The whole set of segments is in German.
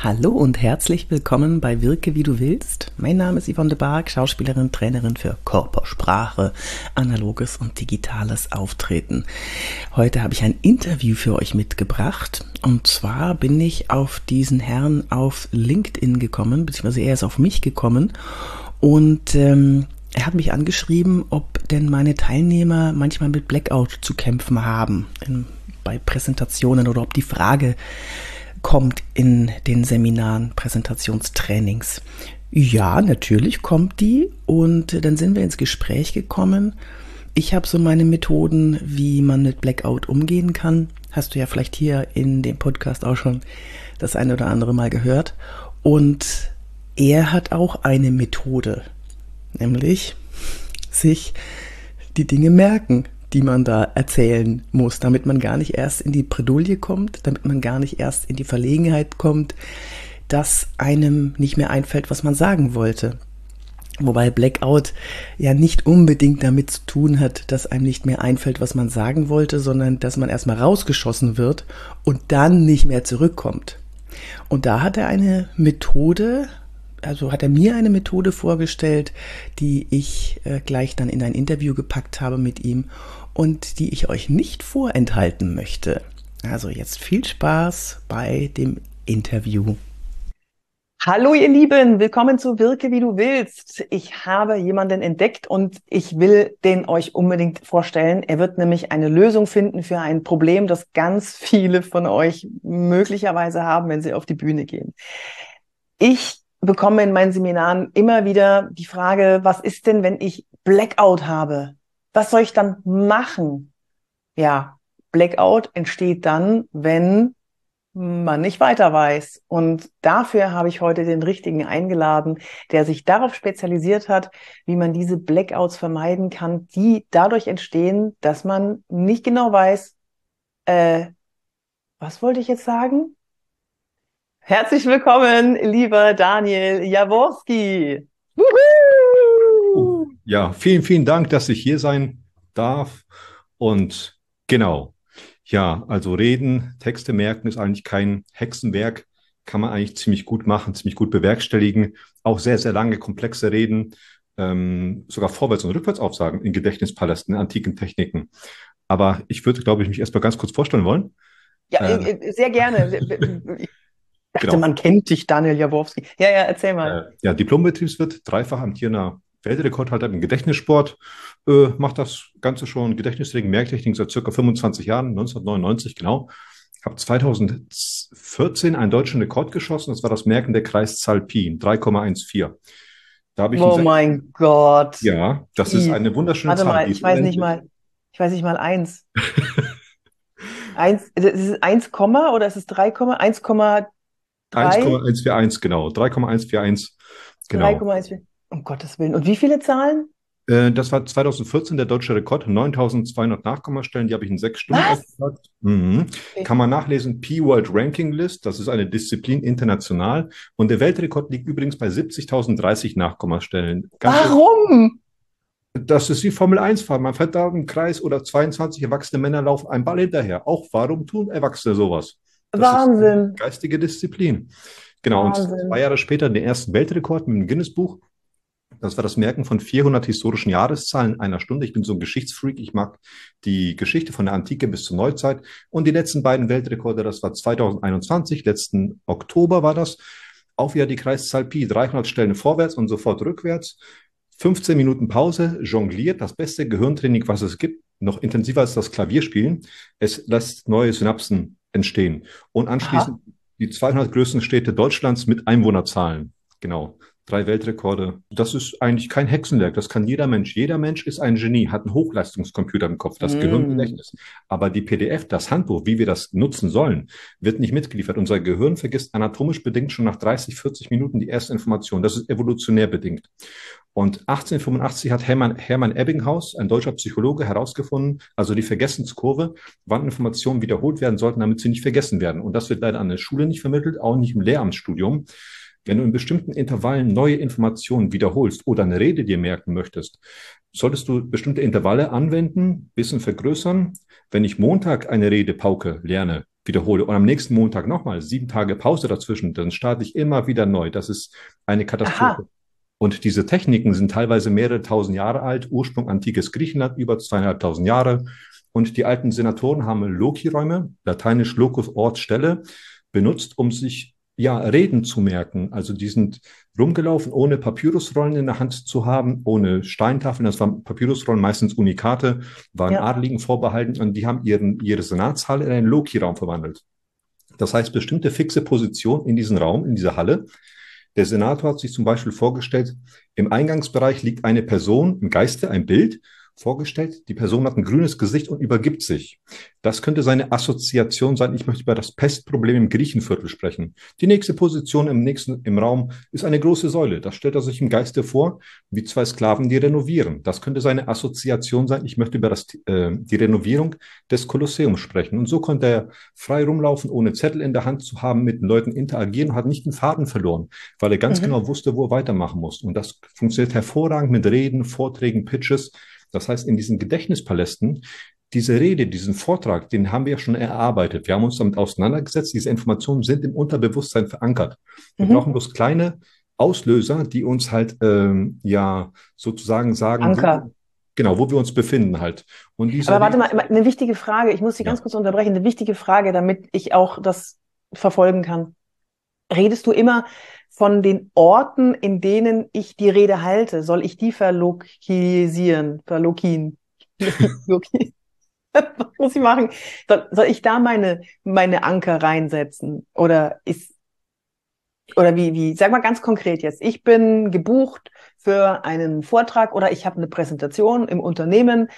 Hallo und herzlich willkommen bei Wirke wie du willst. Mein Name ist Yvonne de Barg, Schauspielerin, Trainerin für Körpersprache, analoges und digitales Auftreten. Heute habe ich ein Interview für euch mitgebracht und zwar bin ich auf diesen Herrn auf LinkedIn gekommen, beziehungsweise er ist auf mich gekommen und ähm, er hat mich angeschrieben, ob denn meine Teilnehmer manchmal mit Blackout zu kämpfen haben in, bei Präsentationen oder ob die Frage kommt in den Seminaren, Präsentationstrainings? Ja, natürlich kommt die und dann sind wir ins Gespräch gekommen. Ich habe so meine Methoden, wie man mit Blackout umgehen kann. Hast du ja vielleicht hier in dem Podcast auch schon das eine oder andere Mal gehört. Und er hat auch eine Methode, nämlich sich die Dinge merken die man da erzählen muss, damit man gar nicht erst in die Bredouille kommt, damit man gar nicht erst in die Verlegenheit kommt, dass einem nicht mehr einfällt, was man sagen wollte. Wobei Blackout ja nicht unbedingt damit zu tun hat, dass einem nicht mehr einfällt, was man sagen wollte, sondern dass man erstmal rausgeschossen wird und dann nicht mehr zurückkommt. Und da hat er eine Methode, also hat er mir eine Methode vorgestellt, die ich äh, gleich dann in ein Interview gepackt habe mit ihm und die ich euch nicht vorenthalten möchte. Also jetzt viel Spaß bei dem Interview. Hallo ihr Lieben, willkommen zu Wirke wie du willst. Ich habe jemanden entdeckt und ich will den euch unbedingt vorstellen. Er wird nämlich eine Lösung finden für ein Problem, das ganz viele von euch möglicherweise haben, wenn sie auf die Bühne gehen. Ich bekomme in meinen Seminaren immer wieder die Frage, was ist denn, wenn ich Blackout habe? Was soll ich dann machen? Ja, Blackout entsteht dann, wenn man nicht weiter weiß. Und dafür habe ich heute den richtigen eingeladen, der sich darauf spezialisiert hat, wie man diese Blackouts vermeiden kann, die dadurch entstehen, dass man nicht genau weiß, äh, was wollte ich jetzt sagen? Herzlich willkommen, lieber Daniel Jaworski. Ja, vielen, vielen Dank, dass ich hier sein darf. Und genau, ja, also reden, Texte merken ist eigentlich kein Hexenwerk, kann man eigentlich ziemlich gut machen, ziemlich gut bewerkstelligen. Auch sehr, sehr lange, komplexe Reden, ähm, sogar vorwärts und rückwärts aufsagen in Gedächtnispalästen, in antiken Techniken. Aber ich würde, glaube ich, mich erstmal ganz kurz vorstellen wollen. Ja, äh, äh sehr gerne. Ich dachte, genau. man kennt dich, Daniel Jaworski. Ja, ja, erzähl mal. Äh, ja, Diplombetriebswirt, dreifach amtierender Weltrekordhalter im Gedächtnissport, äh, macht das Ganze schon Gedächtnistraining, Merktechnik seit circa 25 Jahren, 1999 genau. Habe 2014 einen deutschen Rekord geschossen, das war das Merken der Kreiszahl Pi, 3,14. Da habe ich oh mein Gott. Ja, das ist eine wunderschöne Warte Zahl. Mal, ich weiß nicht mal, ich weiß nicht mal eins. eins, ist es 1, oder ist es 3, 1, 1,141, genau. 3,141. Genau. 3,141. Um Gottes Willen. Und wie viele Zahlen? Äh, das war 2014 der deutsche Rekord, 9200 Nachkommastellen, die habe ich in sechs Stunden aufgepackt. Mhm. Okay. Kann man nachlesen, P-World Ranking List, das ist eine Disziplin international. Und der Weltrekord liegt übrigens bei 70.030 Nachkommastellen. Ganz Warum? Das ist wie Formel 1 fahren. Man fährt da im Kreis oder 22 erwachsene Männer laufen einen Ball hinterher. Auch warum tun Erwachsene sowas? Das Wahnsinn. geistige Disziplin. Genau, Wahnsinn. und zwei Jahre später den ersten Weltrekord mit dem Guinness-Buch. Das war das Merken von 400 historischen Jahreszahlen in einer Stunde. Ich bin so ein Geschichtsfreak. Ich mag die Geschichte von der Antike bis zur Neuzeit. Und die letzten beiden Weltrekorde, das war 2021, letzten Oktober war das. Auch wieder die Kreiszahl Pi, 300 Stellen vorwärts und sofort rückwärts. 15 Minuten Pause, jongliert, das beste Gehirntraining, was es gibt, noch intensiver als das Klavierspielen. Es lässt neue Synapsen entstehen. Und anschließend Aha. die 200 größten Städte Deutschlands mit Einwohnerzahlen. Genau drei Weltrekorde. Das ist eigentlich kein Hexenwerk. Das kann jeder Mensch. Jeder Mensch ist ein Genie, hat einen Hochleistungscomputer im Kopf, das mm. Gehirngedächtnis. Aber die PDF, das Handbuch, wie wir das nutzen sollen, wird nicht mitgeliefert. Unser Gehirn vergisst anatomisch bedingt schon nach 30, 40 Minuten die erste Information. Das ist evolutionär bedingt. Und 1885 hat Hermann, Hermann Ebbinghaus, ein deutscher Psychologe, herausgefunden, also die Vergessenskurve, wann Informationen wiederholt werden sollten, damit sie nicht vergessen werden. Und das wird leider an der Schule nicht vermittelt, auch nicht im Lehramtsstudium. Wenn du in bestimmten Intervallen neue Informationen wiederholst oder eine Rede dir merken möchtest, solltest du bestimmte Intervalle anwenden, bisschen vergrößern. Wenn ich Montag eine Rede pauke lerne, wiederhole und am nächsten Montag nochmal sieben Tage Pause dazwischen, dann starte ich immer wieder neu. Das ist eine Katastrophe. Aha. Und diese Techniken sind teilweise mehrere tausend Jahre alt, Ursprung antikes Griechenland, über zweieinhalbtausend Jahre. Und die alten Senatoren haben Loki-Räume, lateinisch Locus, Ort, Stelle, benutzt, um sich ja, Reden zu merken. Also die sind rumgelaufen, ohne Papyrusrollen in der Hand zu haben, ohne Steintafeln. Das waren Papyrusrollen, meistens Unikate, waren ja. Adligen vorbehalten und die haben ihren, ihre Senatshalle in einen Loki-Raum verwandelt. Das heißt, bestimmte fixe Position in diesem Raum, in dieser Halle. Der Senator hat sich zum Beispiel vorgestellt, im Eingangsbereich liegt eine Person im Geiste, ein Bild vorgestellt. Die Person hat ein grünes Gesicht und übergibt sich. Das könnte seine Assoziation sein. Ich möchte über das Pestproblem im Griechenviertel sprechen. Die nächste Position im nächsten, im Raum ist eine große Säule. Das stellt er sich im Geiste vor, wie zwei Sklaven, die renovieren. Das könnte seine Assoziation sein. Ich möchte über das, äh, die Renovierung des Kolosseums sprechen. Und so konnte er frei rumlaufen, ohne Zettel in der Hand zu haben, mit den Leuten interagieren und hat nicht den Faden verloren, weil er ganz mhm. genau wusste, wo er weitermachen muss. Und das funktioniert hervorragend mit Reden, Vorträgen, Pitches. Das heißt, in diesen Gedächtnispalästen, diese Rede, diesen Vortrag, den haben wir ja schon erarbeitet. Wir haben uns damit auseinandergesetzt. Diese Informationen sind im Unterbewusstsein verankert. Wir mhm. brauchen bloß kleine Auslöser, die uns halt ähm, ja sozusagen sagen, Anker. Wo, genau, wo wir uns befinden halt. Und diese Aber warte mal, eine wichtige Frage. Ich muss Sie ja. ganz kurz unterbrechen. Eine wichtige Frage, damit ich auch das verfolgen kann. Redest du immer von den Orten, in denen ich die Rede halte, soll ich die verlokisieren, verlokin? Was muss ich machen? Soll, soll ich da meine, meine Anker reinsetzen? Oder ist, oder wie, wie, sag mal ganz konkret jetzt. Ich bin gebucht für einen Vortrag oder ich habe eine Präsentation im Unternehmen.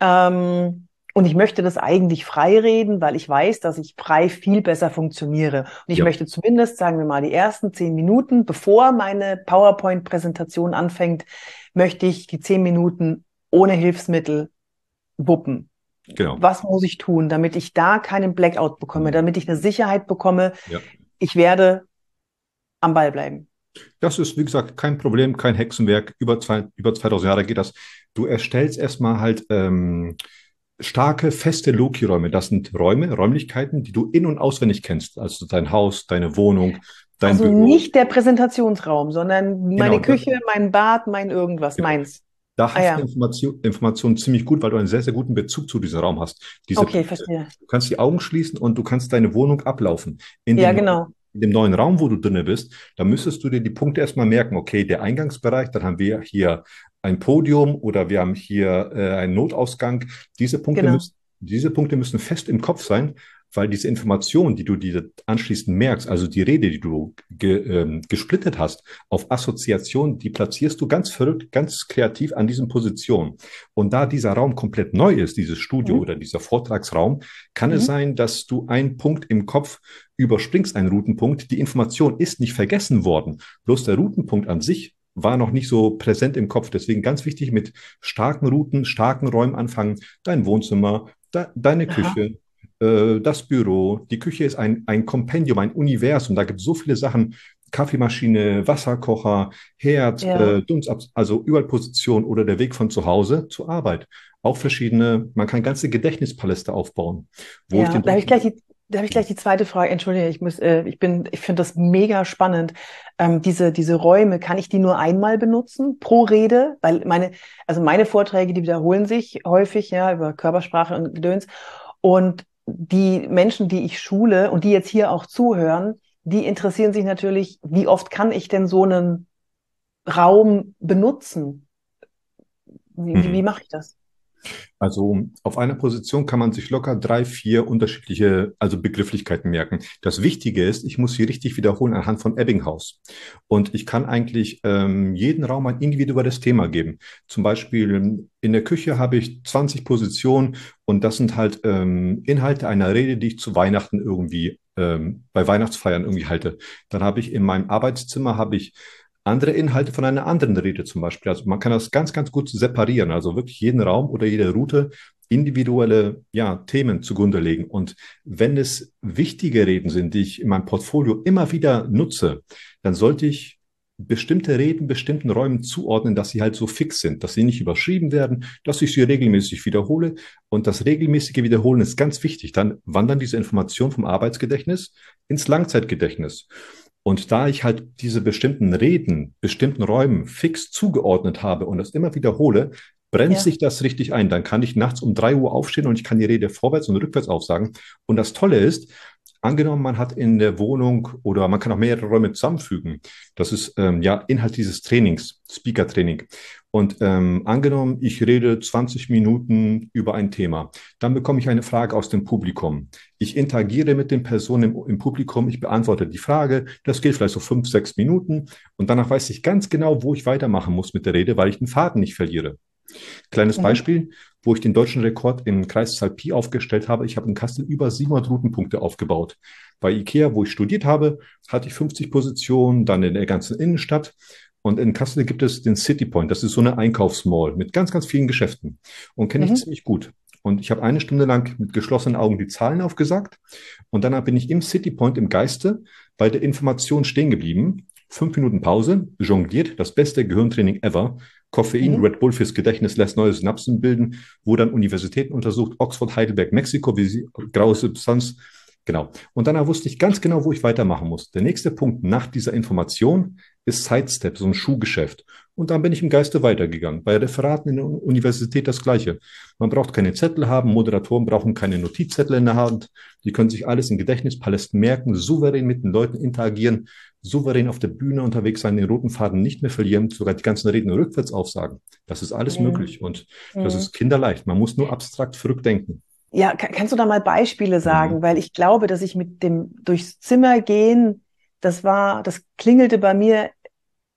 Ähm, und ich möchte das eigentlich frei reden, weil ich weiß, dass ich frei viel besser funktioniere. Und ich ja. möchte zumindest, sagen wir mal, die ersten zehn Minuten, bevor meine PowerPoint-Präsentation anfängt, möchte ich die zehn Minuten ohne Hilfsmittel wuppen. Genau. Was muss ich tun, damit ich da keinen Blackout bekomme, mhm. damit ich eine Sicherheit bekomme? Ja. Ich werde am Ball bleiben. Das ist, wie gesagt, kein Problem, kein Hexenwerk. Über, zwei, über 2000 Jahre geht das. Du erstellst erstmal halt ähm, starke, feste Loki-Räume. Das sind Räume, Räumlichkeiten, die du in- und auswendig kennst. Also dein Haus, deine Wohnung, dein also Büro. nicht der Präsentationsraum, sondern meine genau, Küche, mein Bad, mein irgendwas, genau. meins. Da hast ah, ja. du Information, Informationen ziemlich gut, weil du einen sehr, sehr guten Bezug zu diesem Raum hast. Diese, okay, verstehe. Du kannst die Augen schließen und du kannst deine Wohnung ablaufen. In ja, genau. In dem neuen Raum, wo du drinne bist, da müsstest du dir die Punkte erstmal merken. Okay, der Eingangsbereich, dann haben wir hier ein Podium oder wir haben hier äh, einen Notausgang. Diese Punkte, genau. müssen, diese Punkte müssen fest im Kopf sein, weil diese Information, die du dir anschließend merkst, also die Rede, die du ge, ähm, gesplittet hast auf Assoziation, die platzierst du ganz verrückt, ganz kreativ an diesen Positionen. Und da dieser Raum komplett neu ist, dieses Studio mhm. oder dieser Vortragsraum, kann mhm. es sein, dass du einen Punkt im Kopf überspringst, einen Routenpunkt. Die Information ist nicht vergessen worden. Bloß der Routenpunkt an sich war noch nicht so präsent im Kopf. Deswegen ganz wichtig mit starken Routen, starken Räumen anfangen. Dein Wohnzimmer, de deine Küche, äh, das Büro. Die Küche ist ein, ein Kompendium, ein Universum. Da gibt es so viele Sachen. Kaffeemaschine, Wasserkocher, Herd, ja. äh, Dunstab, also überall Position oder der Weg von zu Hause zur Arbeit. Auch verschiedene, man kann ganze Gedächtnispaläste aufbauen. Wo ja, ich den da habe ich gleich die, da habe ich gleich die zweite Frage. Entschuldige, ich muss, äh, ich bin, ich finde das mega spannend. Ähm, diese, diese Räume, kann ich die nur einmal benutzen pro Rede? Weil meine, also meine Vorträge, die wiederholen sich häufig, ja, über Körpersprache und Gedöns. Und die Menschen, die ich schule und die jetzt hier auch zuhören, die interessieren sich natürlich, wie oft kann ich denn so einen Raum benutzen? Wie, mhm. wie mache ich das? Also auf einer Position kann man sich locker drei, vier unterschiedliche, also Begrifflichkeiten merken. Das Wichtige ist, ich muss sie richtig wiederholen anhand von Ebbinghaus. Und ich kann eigentlich ähm, jeden Raum ein individuelles Thema geben. Zum Beispiel in der Küche habe ich 20 Positionen und das sind halt ähm, Inhalte einer Rede, die ich zu Weihnachten irgendwie ähm, bei Weihnachtsfeiern irgendwie halte. Dann habe ich in meinem Arbeitszimmer habe ich andere Inhalte von einer anderen Rede zum Beispiel. Also man kann das ganz, ganz gut separieren. Also wirklich jeden Raum oder jede Route individuelle ja, Themen zugrunde legen. Und wenn es wichtige Reden sind, die ich in meinem Portfolio immer wieder nutze, dann sollte ich bestimmte Reden bestimmten Räumen zuordnen, dass sie halt so fix sind, dass sie nicht überschrieben werden, dass ich sie regelmäßig wiederhole. Und das regelmäßige Wiederholen ist ganz wichtig. Dann wandern diese Informationen vom Arbeitsgedächtnis ins Langzeitgedächtnis. Und da ich halt diese bestimmten Reden, bestimmten Räumen fix zugeordnet habe und das immer wiederhole, brennt ja. sich das richtig ein. Dann kann ich nachts um drei Uhr aufstehen und ich kann die Rede vorwärts und rückwärts aufsagen. Und das Tolle ist, Angenommen, man hat in der Wohnung oder man kann auch mehrere Räume zusammenfügen. Das ist ähm, ja Inhalt dieses Trainings, Speaker-Training. Und ähm, angenommen, ich rede 20 Minuten über ein Thema, dann bekomme ich eine Frage aus dem Publikum. Ich interagiere mit den Personen im, im Publikum, ich beantworte die Frage. Das geht vielleicht so fünf, sechs Minuten und danach weiß ich ganz genau, wo ich weitermachen muss mit der Rede, weil ich den Faden nicht verliere. Kleines mhm. Beispiel, wo ich den deutschen Rekord im Kreiszahl Pi aufgestellt habe. Ich habe in Kassel über 700 Routenpunkte aufgebaut. Bei IKEA, wo ich studiert habe, hatte ich 50 Positionen, dann in der ganzen Innenstadt. Und in Kassel gibt es den City Point. Das ist so eine Einkaufsmall mit ganz, ganz vielen Geschäften. Und kenne ich mhm. ziemlich gut. Und ich habe eine Stunde lang mit geschlossenen Augen die Zahlen aufgesagt. Und dann bin ich im City Point im Geiste bei der Information stehen geblieben. Fünf Minuten Pause, jongliert, das beste Gehirntraining ever. Koffein, mhm. Red Bull fürs Gedächtnis lässt neue Synapsen bilden, wo dann Universitäten untersucht, Oxford, Heidelberg, Mexiko, wie sie, graue Substanz. Genau. Und dann wusste ich ganz genau, wo ich weitermachen muss. Der nächste Punkt nach dieser Information ist Sidestep, so ein Schuhgeschäft. Und dann bin ich im Geiste weitergegangen. Bei Referaten in der Universität das Gleiche. Man braucht keine Zettel haben, Moderatoren brauchen keine Notizzettel in der Hand. Die können sich alles in Gedächtnispalästen merken, souverän mit den Leuten interagieren souverän auf der Bühne unterwegs sein, den roten Faden nicht mehr verlieren, sogar die ganzen Reden rückwärts aufsagen. Das ist alles mhm. möglich und mhm. das ist kinderleicht. Man muss nur abstrakt verrückt denken. Ja, kannst du da mal Beispiele sagen? Mhm. Weil ich glaube, dass ich mit dem durchs Zimmer gehen, das war, das klingelte bei mir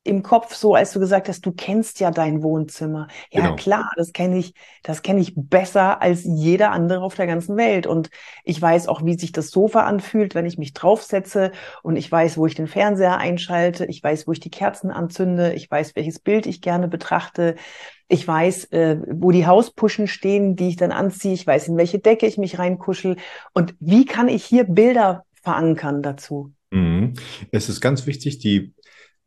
im Kopf so, als du gesagt hast, du kennst ja dein Wohnzimmer. Ja, genau. klar, das kenne ich, das kenne ich besser als jeder andere auf der ganzen Welt. Und ich weiß auch, wie sich das Sofa anfühlt, wenn ich mich draufsetze. Und ich weiß, wo ich den Fernseher einschalte. Ich weiß, wo ich die Kerzen anzünde. Ich weiß, welches Bild ich gerne betrachte. Ich weiß, äh, wo die Hauspuschen stehen, die ich dann anziehe. Ich weiß, in welche Decke ich mich reinkuschel. Und wie kann ich hier Bilder verankern dazu? Mhm. Es ist ganz wichtig, die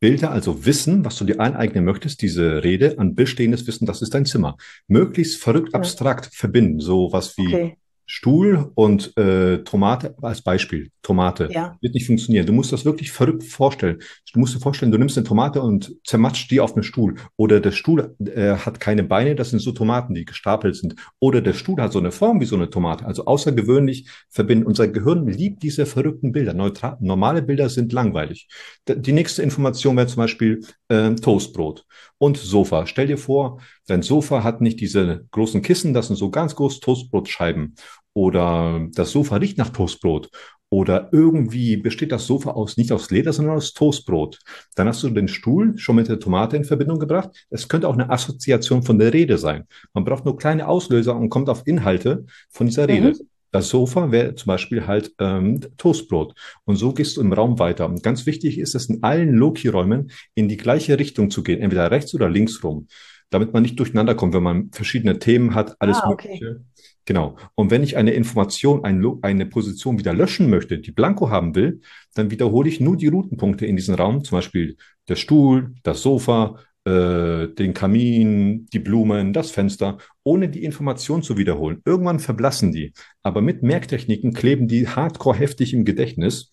Bilder, also Wissen, was du dir aneignen möchtest, diese Rede an bestehendes Wissen, das ist dein Zimmer. Möglichst verrückt abstrakt verbinden, so was wie okay. Stuhl und äh, Tomate als Beispiel. Tomate ja. wird nicht funktionieren. Du musst das wirklich verrückt vorstellen. Du musst dir vorstellen, du nimmst eine Tomate und zermatscht die auf einen Stuhl. Oder der Stuhl äh, hat keine Beine, das sind so Tomaten, die gestapelt sind. Oder der Stuhl hat so eine Form wie so eine Tomate. Also außergewöhnlich verbinden. Unser Gehirn liebt diese verrückten Bilder. Neutral, normale Bilder sind langweilig. Die nächste Information wäre zum Beispiel äh, Toastbrot und Sofa. Stell dir vor, dein Sofa hat nicht diese großen Kissen, das sind so ganz große Toastbrotscheiben. Oder das Sofa riecht nach Toastbrot. Oder irgendwie besteht das Sofa aus nicht aus Leder, sondern aus Toastbrot. Dann hast du den Stuhl schon mit der Tomate in Verbindung gebracht. Es könnte auch eine Assoziation von der Rede sein. Man braucht nur kleine Auslöser und kommt auf Inhalte von dieser Rede. Mhm. Das Sofa wäre zum Beispiel halt ähm, Toastbrot. Und so gehst du im Raum weiter. Und ganz wichtig ist es, in allen Loki-Räumen in die gleiche Richtung zu gehen, entweder rechts oder links rum, damit man nicht durcheinander kommt, wenn man verschiedene Themen hat, alles ah, okay. Mögliche. Genau. Und wenn ich eine Information, ein, eine Position wieder löschen möchte, die Blanko haben will, dann wiederhole ich nur die Routenpunkte in diesem Raum, zum Beispiel der Stuhl, das Sofa, äh, den Kamin, die Blumen, das Fenster, ohne die Information zu wiederholen. Irgendwann verblassen die. Aber mit Merktechniken kleben die hardcore heftig im Gedächtnis.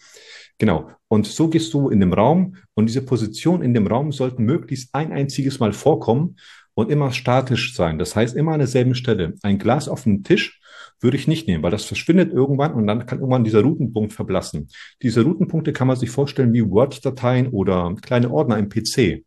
Genau. Und so gehst du in dem Raum und diese Position in dem Raum sollten möglichst ein einziges Mal vorkommen und immer statisch sein. Das heißt, immer an derselben Stelle. Ein Glas auf dem Tisch würde ich nicht nehmen, weil das verschwindet irgendwann und dann kann irgendwann dieser Routenpunkt verblassen. Diese Routenpunkte kann man sich vorstellen wie Word-Dateien oder kleine Ordner im PC.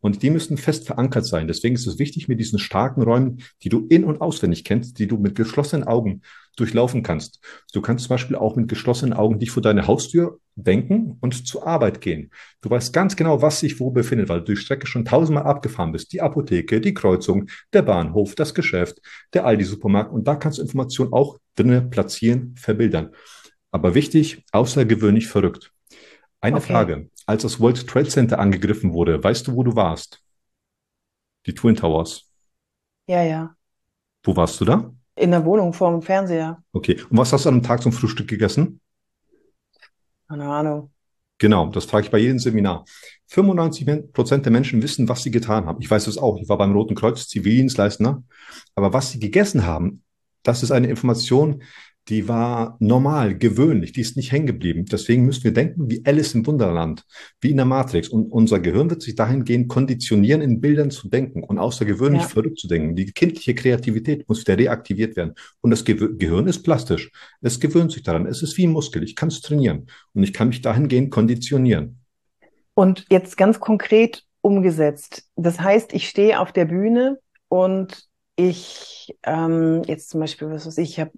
Und die müssen fest verankert sein. Deswegen ist es wichtig, mit diesen starken Räumen, die du in- und auswendig kennst, die du mit geschlossenen Augen durchlaufen kannst. Du kannst zum Beispiel auch mit geschlossenen Augen dich vor deine Haustür denken und zur Arbeit gehen. Du weißt ganz genau, was sich wo befindet, weil du die Strecke schon tausendmal abgefahren bist. Die Apotheke, die Kreuzung, der Bahnhof, das Geschäft, der Aldi-Supermarkt. Und da kannst du Informationen auch drinnen platzieren, verbildern. Aber wichtig, außergewöhnlich verrückt. Eine okay. Frage als das World Trade Center angegriffen wurde, weißt du, wo du warst? Die Twin Towers. Ja, ja. Wo warst du da? In der Wohnung vor dem Fernseher. Okay. Und was hast du an einem Tag zum Frühstück gegessen? Keine Ahnung. Genau, das frage ich bei jedem Seminar. 95 Prozent der Menschen wissen, was sie getan haben. Ich weiß das auch. Ich war beim Roten Kreuz Zivildienstleister. Aber was sie gegessen haben, das ist eine Information, die war normal, gewöhnlich, die ist nicht hängen geblieben. Deswegen müssen wir denken wie Alice im Wunderland, wie in der Matrix. Und unser Gehirn wird sich dahingehend konditionieren, in Bildern zu denken und außergewöhnlich ja. verrückt zu denken. Die kindliche Kreativität muss wieder reaktiviert werden. Und das Ge Gehirn ist plastisch. Es gewöhnt sich daran. Es ist wie ein Muskel. Ich kann es trainieren. Und ich kann mich dahingehend konditionieren. Und jetzt ganz konkret umgesetzt. Das heißt, ich stehe auf der Bühne und ich ähm, jetzt zum Beispiel, was weiß ich, ich habe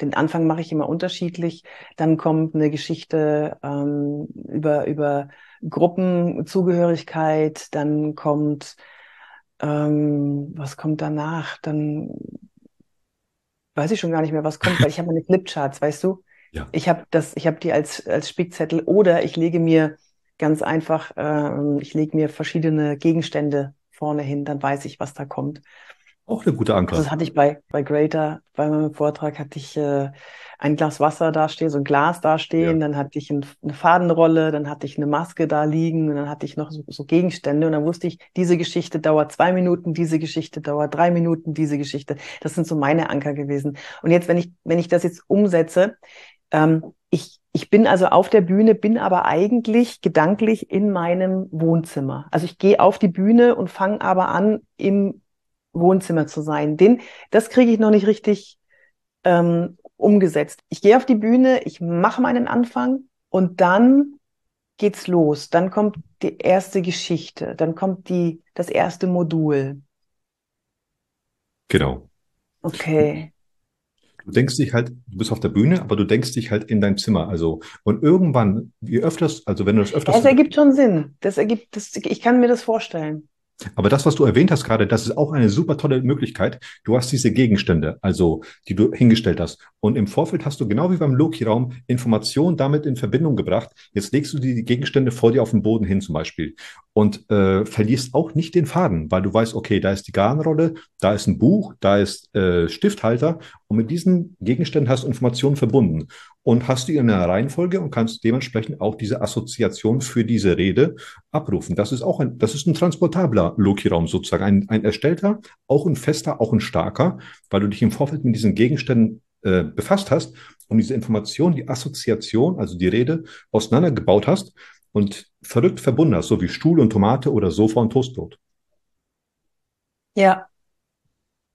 den Anfang mache ich immer unterschiedlich. Dann kommt eine Geschichte ähm, über, über Gruppenzugehörigkeit. Dann kommt, ähm, was kommt danach? Dann weiß ich schon gar nicht mehr, was kommt, weil ich habe meine Flipcharts, weißt du? Ja. Ich habe das, ich habe die als, als Spickzettel oder ich lege mir ganz einfach, äh, ich lege mir verschiedene Gegenstände vorne hin, dann weiß ich, was da kommt. Auch eine gute Anker. Also das hatte ich bei, bei Greater, bei meinem Vortrag hatte ich äh, ein Glas Wasser da stehen, so ein Glas da stehen, ja. dann hatte ich ein, eine Fadenrolle, dann hatte ich eine Maske da liegen und dann hatte ich noch so, so Gegenstände und dann wusste ich, diese Geschichte dauert zwei Minuten, diese Geschichte dauert drei Minuten, diese Geschichte. Das sind so meine Anker gewesen. Und jetzt, wenn ich, wenn ich das jetzt umsetze, ähm, ich, ich bin also auf der Bühne, bin aber eigentlich gedanklich in meinem Wohnzimmer. Also ich gehe auf die Bühne und fange aber an, im Wohnzimmer zu sein. Den, das kriege ich noch nicht richtig ähm, umgesetzt. Ich gehe auf die Bühne, ich mache meinen Anfang und dann geht's los. Dann kommt die erste Geschichte, dann kommt die, das erste Modul. Genau. Okay. Du denkst dich halt, du bist auf der Bühne, aber du denkst dich halt in dein Zimmer. Also, und irgendwann, wie öfters, also wenn du das öfters. Es ergibt schon Sinn. Das ergibt, das, ich kann mir das vorstellen. Aber das, was du erwähnt hast gerade, das ist auch eine super tolle Möglichkeit. Du hast diese Gegenstände, also die du hingestellt hast. Und im Vorfeld hast du genau wie beim Loki-Raum Informationen damit in Verbindung gebracht. Jetzt legst du die Gegenstände vor dir auf den Boden hin zum Beispiel und äh, verlierst auch nicht den Faden, weil du weißt, okay, da ist die Garnrolle, da ist ein Buch, da ist äh, Stifthalter und mit diesen Gegenständen hast du Informationen verbunden und hast die in einer Reihenfolge und kannst dementsprechend auch diese Assoziation für diese Rede abrufen. Das ist auch ein, das ist ein transportabler Loki-Raum sozusagen, ein, ein erstellter, auch ein fester, auch ein starker, weil du dich im Vorfeld mit diesen Gegenständen äh, befasst hast und diese Information, die Assoziation, also die Rede auseinandergebaut hast und verrückt verbunden hast, so wie Stuhl und Tomate oder Sofa und Toastbrot. Ja,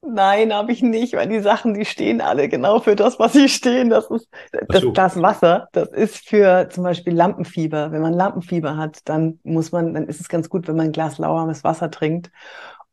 Nein, habe ich nicht, weil die Sachen, die stehen alle genau für das, was sie stehen. Das ist das so. Glas Wasser. Das ist für zum Beispiel Lampenfieber. Wenn man Lampenfieber hat, dann muss man, dann ist es ganz gut, wenn man ein Glas lauwarmes Wasser trinkt.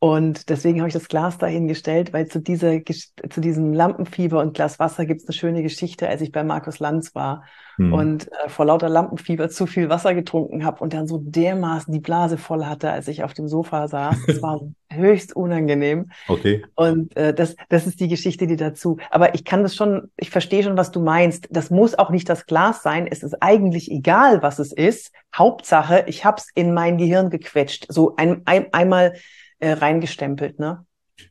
Und deswegen habe ich das Glas dahingestellt, weil zu dieser, zu diesem Lampenfieber und Glas Wasser gibt es eine schöne Geschichte, als ich bei Markus Lanz war hm. und äh, vor lauter Lampenfieber zu viel Wasser getrunken habe und dann so dermaßen die Blase voll hatte, als ich auf dem Sofa saß. Das war höchst unangenehm. Okay. Und äh, das, das ist die Geschichte, die dazu. Aber ich kann das schon, ich verstehe schon, was du meinst. Das muss auch nicht das Glas sein. Es ist eigentlich egal, was es ist. Hauptsache, ich habe es in mein Gehirn gequetscht. So ein, ein, einmal äh, reingestempelt. Ne?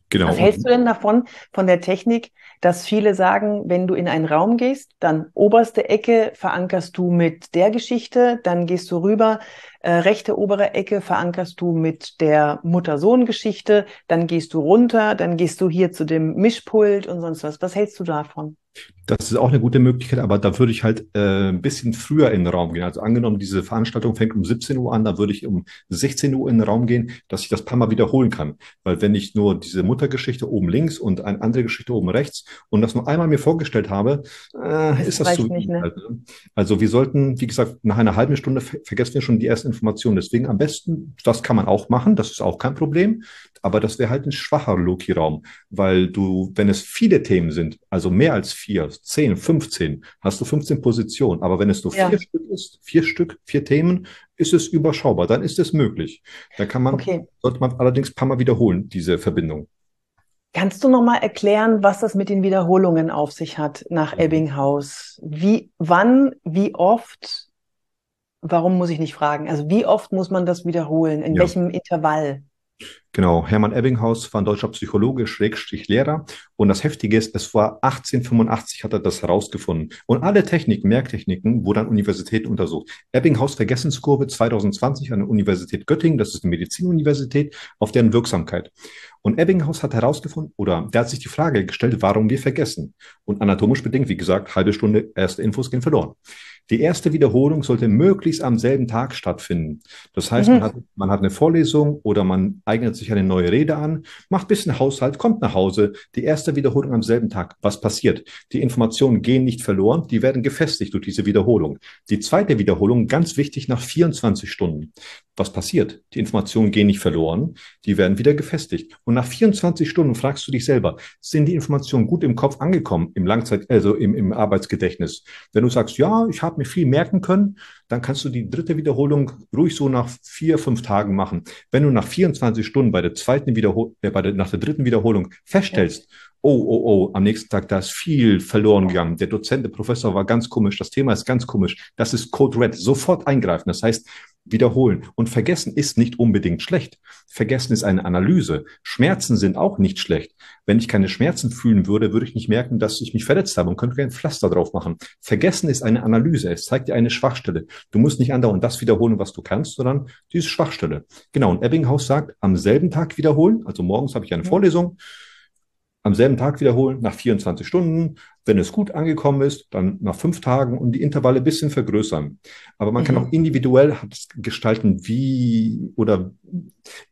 Genau. Was hältst du denn davon, von der Technik, dass viele sagen, wenn du in einen Raum gehst, dann oberste Ecke verankerst du mit der Geschichte, dann gehst du rüber, äh, rechte obere Ecke verankerst du mit der Mutter-Sohn-Geschichte, dann gehst du runter, dann gehst du hier zu dem Mischpult und sonst was. Was hältst du davon? Das ist auch eine gute Möglichkeit, aber da würde ich halt äh, ein bisschen früher in den Raum gehen. Also angenommen, diese Veranstaltung fängt um 17 Uhr an, da würde ich um 16 Uhr in den Raum gehen, dass ich das paar Mal wiederholen kann. Weil wenn ich nur diese Muttergeschichte oben links und eine andere Geschichte oben rechts und das nur einmal mir vorgestellt habe, äh, ist das zu nicht, ne? ne? Also wir sollten, wie gesagt, nach einer halben Stunde vergessen wir schon die ersten Informationen. Deswegen am besten, das kann man auch machen, das ist auch kein Problem, aber das wäre halt ein schwacher Loki-Raum, weil du, wenn es viele Themen sind, also mehr als vier, zehn, 15, hast du 15 Positionen. Aber wenn es nur ja. vier Stück ist, vier Stück, vier Themen, ist es überschaubar. Dann ist es möglich. Da kann man, okay. sollte man allerdings ein paar Mal wiederholen, diese Verbindung. Kannst du noch mal erklären, was das mit den Wiederholungen auf sich hat nach mhm. Ebbinghaus? Wie, wann, wie oft? Warum muss ich nicht fragen? Also wie oft muss man das wiederholen? In ja. welchem Intervall? Genau, Hermann Ebbinghaus war ein deutscher Psychologe, Schrägstrich Lehrer. Und das Heftige ist, es war 1885 hat er das herausgefunden. Und alle Techniken, Merktechniken, wurden an Universitäten untersucht. Ebbinghaus Vergessenskurve 2020 an der Universität Göttingen, das ist eine Medizinuniversität, auf deren Wirksamkeit. Und Ebbinghaus hat herausgefunden, oder der hat sich die Frage gestellt, warum wir vergessen. Und anatomisch bedingt, wie gesagt, halbe Stunde erste Infos gehen verloren. Die erste Wiederholung sollte möglichst am selben Tag stattfinden. Das heißt, mhm. man, hat, man hat eine Vorlesung oder man eignet sich eine neue Rede an, macht bisschen Haushalt, kommt nach Hause. Die erste Wiederholung am selben Tag. Was passiert? Die Informationen gehen nicht verloren, die werden gefestigt durch diese Wiederholung. Die zweite Wiederholung, ganz wichtig, nach 24 Stunden. Was passiert? Die Informationen gehen nicht verloren, die werden wieder gefestigt. Und nach 24 Stunden fragst du dich selber, sind die Informationen gut im Kopf angekommen, im Langzeit, also im, im Arbeitsgedächtnis? Wenn du sagst, ja, ich habe mir viel merken können, dann kannst du die dritte Wiederholung ruhig so nach vier, fünf Tagen machen. Wenn du nach 24 Stunden bei der zweiten Wiederholung, äh, bei der, nach der dritten Wiederholung feststellst, ja. oh, oh, oh, am nächsten Tag, da ist viel verloren gegangen. Der Dozent, der Professor war ganz komisch, das Thema ist ganz komisch. Das ist Code Red. Sofort eingreifen. Das heißt, wiederholen. Und vergessen ist nicht unbedingt schlecht. Vergessen ist eine Analyse. Schmerzen sind auch nicht schlecht. Wenn ich keine Schmerzen fühlen würde, würde ich nicht merken, dass ich mich verletzt habe und könnte kein Pflaster drauf machen. Vergessen ist eine Analyse. Es zeigt dir eine Schwachstelle. Du musst nicht andauernd das wiederholen, was du kannst, sondern diese Schwachstelle. Genau. Und Ebbinghaus sagt, am selben Tag wiederholen. Also morgens habe ich eine Vorlesung am selben Tag wiederholen, nach 24 Stunden. Wenn es gut angekommen ist, dann nach fünf Tagen und die Intervalle ein bisschen vergrößern. Aber man mhm. kann auch individuell gestalten, wie oder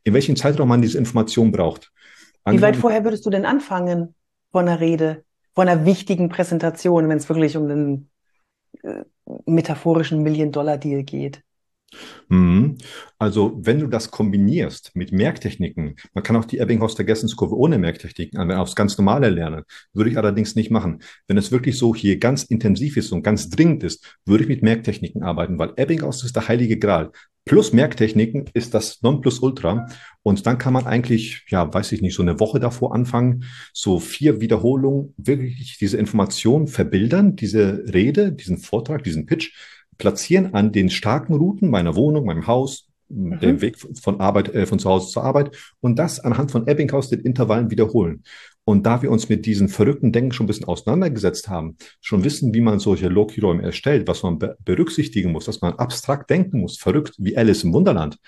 in welchem Zeitraum man diese Information braucht. Wie weit vorher würdest du denn anfangen von einer Rede, von einer wichtigen Präsentation, wenn es wirklich um den äh, metaphorischen Million-Dollar-Deal geht? Mhm. Also, wenn du das kombinierst mit Merktechniken, man kann auch die Ebbinghaus-Vergessenskurve ohne Merktechniken aufs ganz normale lernen, würde ich allerdings nicht machen. Wenn es wirklich so hier ganz intensiv ist und ganz dringend ist, würde ich mit Merktechniken arbeiten, weil Ebbinghaus ist der heilige Gral. Plus Merktechniken ist das Nonplusultra. Und dann kann man eigentlich, ja, weiß ich nicht, so eine Woche davor anfangen, so vier Wiederholungen, wirklich diese Information verbildern, diese Rede, diesen Vortrag, diesen Pitch, platzieren an den starken Routen meiner Wohnung, meinem Haus, mhm. dem Weg von Arbeit, äh, von zu Hause zur Arbeit und das anhand von Ebbinghaus den Intervallen wiederholen. Und da wir uns mit diesen verrückten Denken schon ein bisschen auseinandergesetzt haben, schon wissen, wie man solche Loki-Räume erstellt, was man be berücksichtigen muss, dass man abstrakt denken muss, verrückt wie Alice im Wunderland,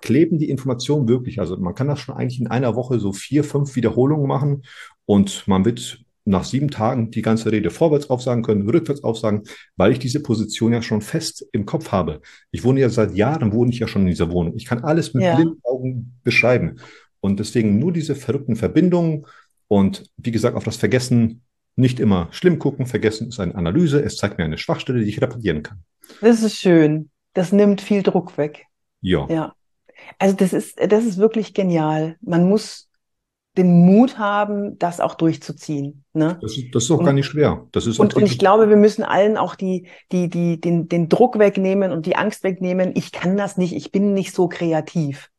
kleben die Informationen wirklich. Also man kann das schon eigentlich in einer Woche so vier, fünf Wiederholungen machen und man wird nach sieben Tagen die ganze Rede vorwärts aufsagen können, rückwärts aufsagen, weil ich diese Position ja schon fest im Kopf habe. Ich wohne ja seit Jahren, wohne ich ja schon in dieser Wohnung. Ich kann alles mit ja. blinden Augen beschreiben. Und deswegen nur diese verrückten Verbindungen und wie gesagt, auf das Vergessen nicht immer schlimm gucken. Vergessen ist eine Analyse. Es zeigt mir eine Schwachstelle, die ich reparieren kann. Das ist schön. Das nimmt viel Druck weg. Ja. Ja. Also das ist, das ist wirklich genial. Man muss den Mut haben, das auch durchzuziehen. Ne? Das, das ist auch und, gar nicht schwer. Das ist und, und ich glaube, wir müssen allen auch die, die, die, den, den Druck wegnehmen und die Angst wegnehmen. Ich kann das nicht, ich bin nicht so kreativ.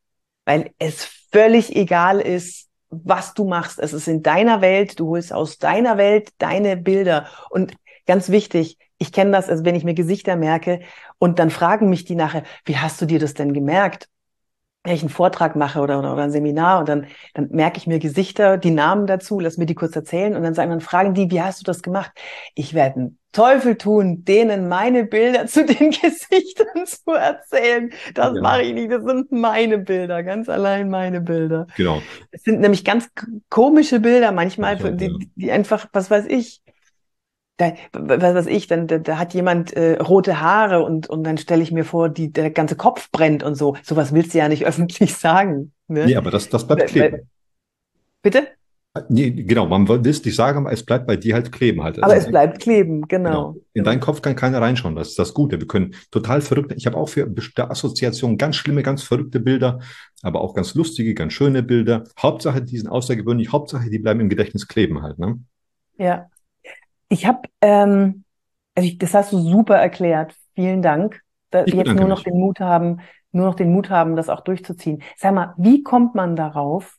Weil es völlig egal ist, was du machst. Es ist in deiner Welt, du holst aus deiner Welt deine Bilder. Und ganz wichtig, ich kenne das, also wenn ich mir Gesichter merke und dann fragen mich die nachher, wie hast du dir das denn gemerkt? Wenn ich einen Vortrag mache oder, oder, oder ein Seminar und dann, dann merke ich mir Gesichter, die Namen dazu, lass mir die kurz erzählen und dann sagen dann fragen die, wie hast du das gemacht? Ich werde einen Teufel tun, denen meine Bilder zu den Gesichtern zu erzählen. Das ja. mache ich nicht. Das sind meine Bilder, ganz allein meine Bilder. Genau. Es sind nämlich ganz komische Bilder manchmal, die, die einfach, was weiß ich, da, was weiß ich, dann da, da hat jemand äh, rote Haare und, und dann stelle ich mir vor, die, der ganze Kopf brennt und so. Sowas willst du ja nicht öffentlich sagen. Ne? Nee, aber das, das bleibt kleben. Bitte? Nee, genau, man will es nicht sagen, aber es bleibt bei dir halt kleben halt. Aber also, es bleibt kleben, genau. genau. In deinen Kopf kann keiner reinschauen, das ist das Gute. Wir können total verrückte, ich habe auch für bestimmte Assoziationen ganz schlimme, ganz verrückte Bilder, aber auch ganz lustige, ganz schöne Bilder. Hauptsache, die sind außergewöhnlich, Hauptsache, die bleiben im Gedächtnis kleben halt, ne? Ja, ich habe, ähm, also ich, das hast du super erklärt. Vielen Dank. Da, jetzt nur noch mich. den Mut haben, nur noch den Mut haben, das auch durchzuziehen. Sag mal, wie kommt man darauf?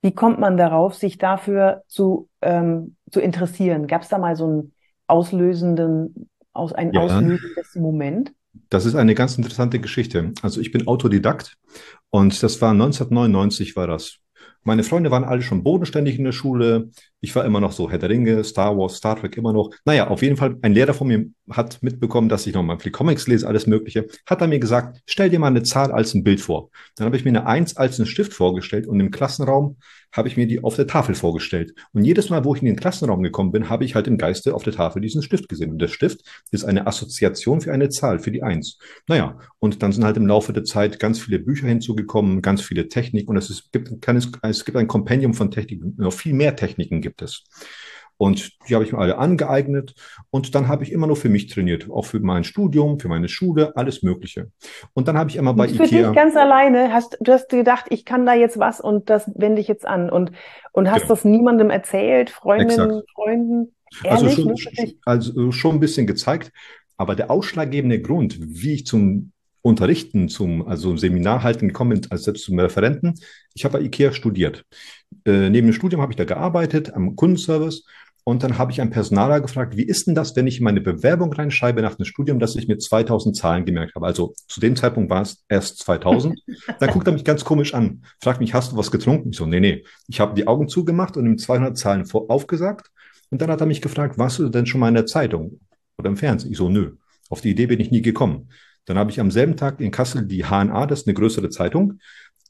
Wie kommt man darauf, sich dafür zu, ähm, zu interessieren? Gab es da mal so einen auslösenden, aus, ein ja. auslösendes Moment? Das ist eine ganz interessante Geschichte. Also ich bin Autodidakt und das war 1999 war das. Meine Freunde waren alle schon bodenständig in der Schule. Ich war immer noch so Herr der Ringe, Star Wars, Star Trek immer noch. Naja, auf jeden Fall, ein Lehrer von mir hat mitbekommen, dass ich noch mal viel Comics lese, alles Mögliche. Hat er mir gesagt, stell dir mal eine Zahl als ein Bild vor. Dann habe ich mir eine Eins als einen Stift vorgestellt und im Klassenraum habe ich mir die auf der Tafel vorgestellt. Und jedes Mal, wo ich in den Klassenraum gekommen bin, habe ich halt im Geiste auf der Tafel diesen Stift gesehen. Und der Stift ist eine Assoziation für eine Zahl, für die Eins. Naja, und dann sind halt im Laufe der Zeit ganz viele Bücher hinzugekommen, ganz viele Technik. Und es, ist, gibt, es, es gibt ein Kompendium von Techniken. Noch viel mehr Techniken gibt es. Und die habe ich mir alle angeeignet. Und dann habe ich immer nur für mich trainiert. Auch für mein Studium, für meine Schule, alles Mögliche. Und dann habe ich immer bei für Ikea. Für dich ganz alleine hast, du hast gedacht, ich kann da jetzt was und das wende ich jetzt an. Und, und hast genau. das niemandem erzählt, Freundinnen. Freunden? Also Ehrlich? Also schon, also schon ein bisschen gezeigt. Aber der ausschlaggebende Grund, wie ich zum Unterrichten, zum also Seminar halten gekommen bin, als selbst zum Referenten, ich habe bei IKEA studiert. Äh, neben dem Studium habe ich da gearbeitet am Kundenservice und dann habe ich einen Personaler gefragt, wie ist denn das, wenn ich in meine Bewerbung reinschreibe nach dem Studium, dass ich mir 2000 Zahlen gemerkt habe? Also zu dem Zeitpunkt war es erst 2000. dann guckt er mich ganz komisch an, fragt mich, hast du was getrunken? Ich so, nee, nee. Ich habe die Augen zugemacht und ihm 200 Zahlen vor aufgesagt. Und dann hat er mich gefragt, warst du denn schon mal in der Zeitung oder im Fernsehen? Ich so, nö. Auf die Idee bin ich nie gekommen. Dann habe ich am selben Tag in Kassel die HNA, das ist eine größere Zeitung,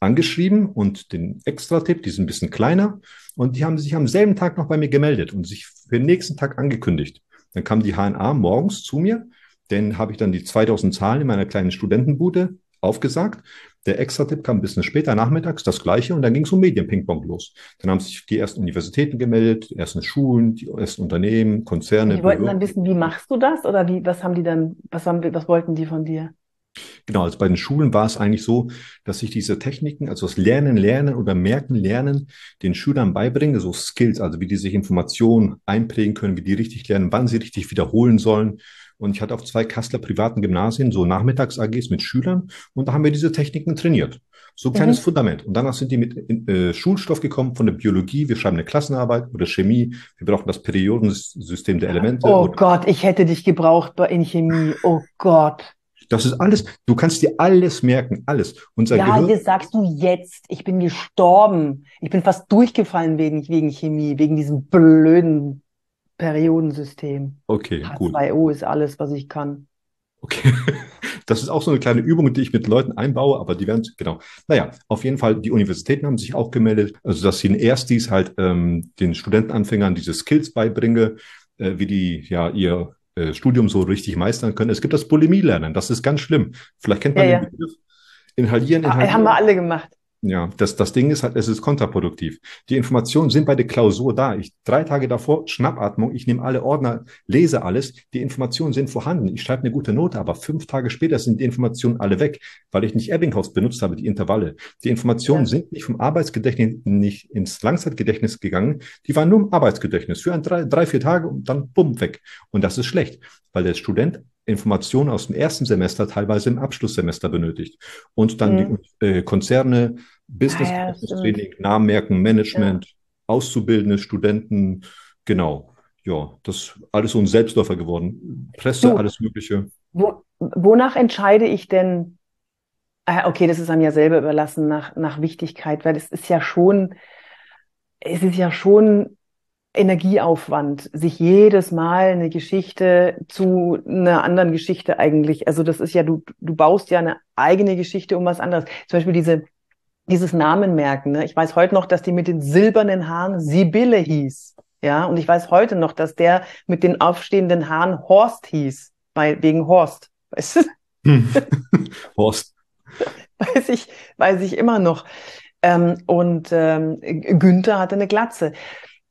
angeschrieben und den Extra-Tipp, die sind ein bisschen kleiner. Und die haben sich am selben Tag noch bei mir gemeldet und sich für den nächsten Tag angekündigt. Dann kam die HNA morgens zu mir, dann habe ich dann die 2000 Zahlen in meiner kleinen Studentenbude aufgesagt. Der Extra-Tipp kam ein bisschen später nachmittags, das gleiche, und dann ging es um Medien-Ping-Pong los. Dann haben sich die ersten Universitäten gemeldet, die ersten Schulen, die ersten Unternehmen, Konzerne. Die wollten dann wissen, wie machst du das? Oder wie, was haben die dann, was haben, was wollten die von dir? Genau, also bei den Schulen war es eigentlich so, dass ich diese Techniken, also das Lernen, Lernen oder Merken, Lernen, den Schülern beibringe, so Skills, also wie die sich Informationen einprägen können, wie die richtig lernen, wann sie richtig wiederholen sollen. Und ich hatte auf zwei Kasseler privaten Gymnasien so Nachmittags-AGs mit Schülern und da haben wir diese Techniken trainiert. So ein kleines mhm. Fundament. Und danach sind die mit äh, Schulstoff gekommen von der Biologie. Wir schreiben eine Klassenarbeit oder Chemie. Wir brauchen das Periodensystem der Elemente. Oh Gott, ich hätte dich gebraucht in Chemie. Oh Gott. Das ist alles, du kannst dir alles merken, alles. Unser ja, Gehirn, jetzt sagst du jetzt, ich bin gestorben. Ich bin fast durchgefallen wegen, wegen Chemie, wegen diesem blöden Periodensystem. Okay, H2O gut. H2O ist alles, was ich kann. Okay. Das ist auch so eine kleine Übung, die ich mit Leuten einbaue, aber die werden, genau. Naja, auf jeden Fall, die Universitäten haben sich auch gemeldet, also dass sie in Erstis halt ähm, den Studentenanfängern diese Skills beibringe, äh, wie die ja ihr äh, Studium so richtig meistern können. Es gibt das Bulimie-Lernen, das ist ganz schlimm. Vielleicht kennt man ja, den Begriff. Inhalieren, inhalieren. Ah, haben wir alle gemacht. Ja, das, das Ding ist halt, es ist kontraproduktiv. Die Informationen sind bei der Klausur da. Ich drei Tage davor, Schnappatmung, ich nehme alle Ordner, lese alles. Die Informationen sind vorhanden. Ich schreibe eine gute Note, aber fünf Tage später sind die Informationen alle weg, weil ich nicht Ebbinghaus benutzt habe, die Intervalle. Die Informationen ja. sind nicht vom Arbeitsgedächtnis nicht ins Langzeitgedächtnis gegangen. Die waren nur im Arbeitsgedächtnis für ein drei, drei, vier Tage und dann bumm weg. Und das ist schlecht, weil der Student Informationen aus dem ersten Semester teilweise im Abschlusssemester benötigt. Und dann mhm. die äh, Konzerne, Business ah, ja, Training, Namen merken, Management, ja. Auszubildende, Studenten, genau. Ja, das alles so ein Selbstläufer geworden. Presse, du, alles Mögliche. Wo, wonach entscheide ich denn, ah, okay, das ist einem ja selber überlassen nach, nach Wichtigkeit, weil es ist ja schon, es ist ja schon Energieaufwand, sich jedes Mal eine Geschichte zu einer anderen Geschichte eigentlich. Also das ist ja, du, du baust ja eine eigene Geschichte um was anderes. Zum Beispiel diese, dieses Namenmerken. Ne? Ich weiß heute noch, dass die mit den silbernen Haaren Sibylle hieß. Ja, und ich weiß heute noch, dass der mit den aufstehenden Haaren Horst hieß, weil, wegen Horst. Weißt du? Hm. Horst. Weiß ich, weiß ich immer noch. Ähm, und ähm, Günther hatte eine Glatze.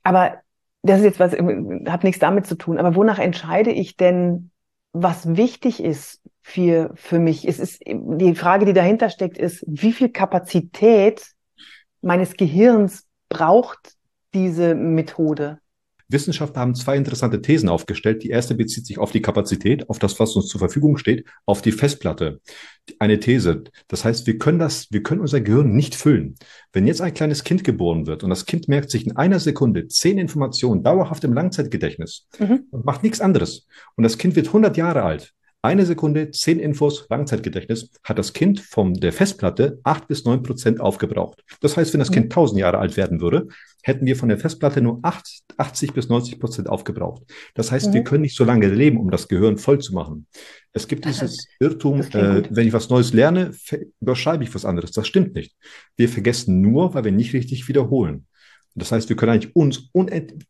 Aber das ist jetzt was, hat nichts damit zu tun, aber wonach entscheide ich denn, was wichtig ist für, für mich? Es ist, die Frage, die dahinter steckt, ist, wie viel Kapazität meines Gehirns braucht diese Methode? Wissenschaftler haben zwei interessante Thesen aufgestellt. Die erste bezieht sich auf die Kapazität, auf das, was uns zur Verfügung steht, auf die Festplatte. Eine These. Das heißt, wir können das, wir können unser Gehirn nicht füllen. Wenn jetzt ein kleines Kind geboren wird und das Kind merkt sich in einer Sekunde zehn Informationen dauerhaft im Langzeitgedächtnis mhm. und macht nichts anderes und das Kind wird 100 Jahre alt, Eine Sekunde, zehn Infos, Langzeitgedächtnis, hat das Kind von der Festplatte acht bis neun Prozent aufgebraucht. Das heißt, wenn das Kind 1000 mhm. Jahre alt werden würde, hätten wir von der Festplatte nur 80 bis 90 Prozent aufgebraucht. Das heißt, mhm. wir können nicht so lange leben, um das Gehirn voll zu machen. Es gibt dieses Irrtum, äh, wenn ich was Neues lerne, überschreibe ich was anderes. Das stimmt nicht. Wir vergessen nur, weil wir nicht richtig wiederholen. Das heißt, wir können eigentlich uns